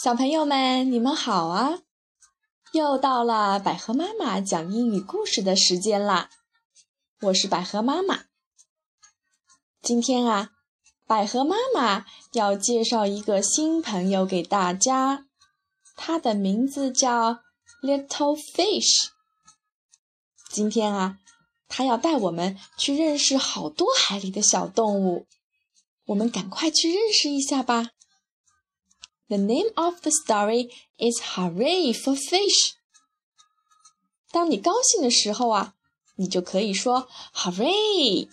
小朋友们，你们好啊！又到了百合妈妈讲英语故事的时间啦。我是百合妈妈。今天啊，百合妈妈要介绍一个新朋友给大家，他的名字叫 Little Fish。今天啊，他要带我们去认识好多海里的小动物。我们赶快去认识一下吧。The name of the story is "Hooray for Fish." 当你高兴的时候啊，你就可以说 "Hooray."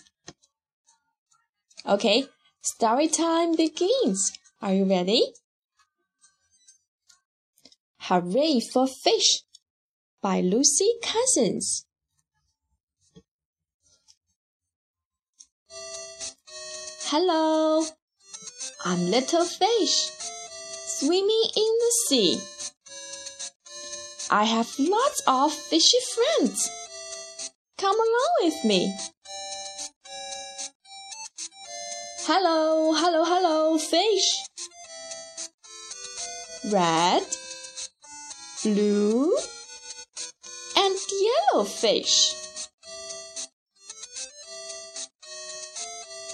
Okay, story time begins. Are you ready? "Hooray for Fish" by Lucy Cousins. Hello, I'm Little Fish, swimming in the sea. I have lots of fishy friends. Come along with me. Hello, hello, hello, fish. Red, blue, and yellow fish.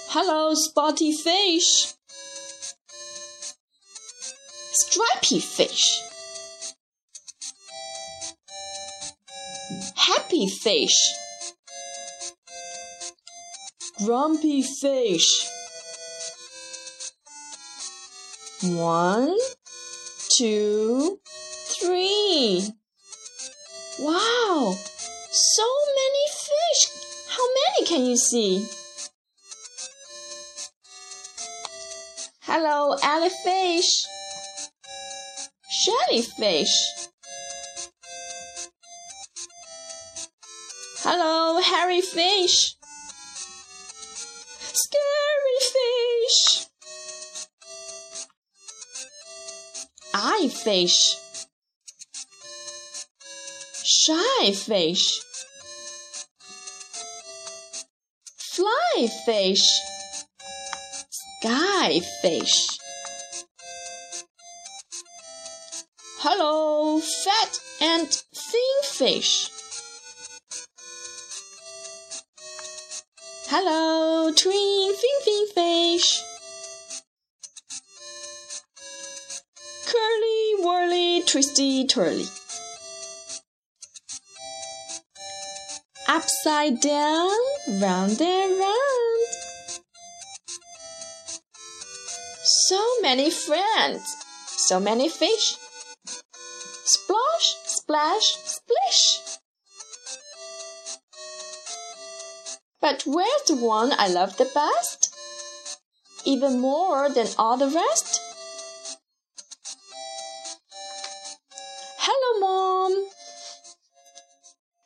Hello, spotty fish. Stripy fish. Happy fish. Grumpy fish. One, two, three. Wow, so many fish. How many can you see? Hello, fish. Jellyfish. Hello, hairy fish. Scary fish. Eye fish. Shy fish. Fly fish sky fish. Hello, fat and thin fish. Hello, twin fin fin fish. Curly, whirly, twisty, twirly. Upside down, round and round. So many friends, so many fish. Splosh, splash, splish. But where's the one I love the best? Even more than all the rest? Hello, Mom.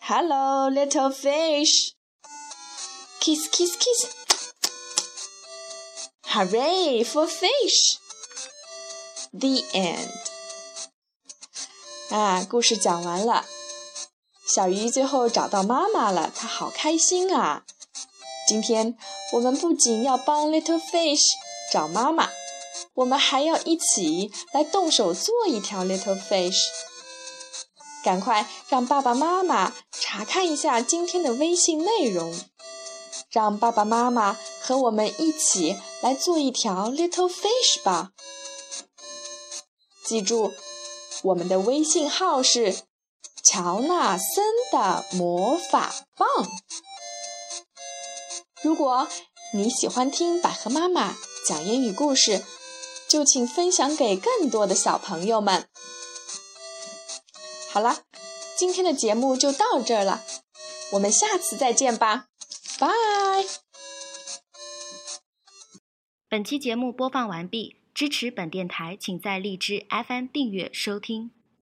Hello, little fish. Kiss, kiss, kiss. Hooray for fish! The end. 啊，故事讲完了。小鱼最后找到妈妈了，它好开心啊！今天我们不仅要帮 Little Fish 找妈妈，我们还要一起来动手做一条 Little Fish。赶快让爸爸妈妈查看一下今天的微信内容，让爸爸妈妈和我们一起。来做一条 little fish 吧。记住，我们的微信号是乔纳森的魔法棒。如果你喜欢听百合妈妈讲英语故事，就请分享给更多的小朋友们。好了，今天的节目就到这儿了，我们下次再见吧，拜。本期节目播放完毕，支持本电台，请在荔枝 FM 订阅收听。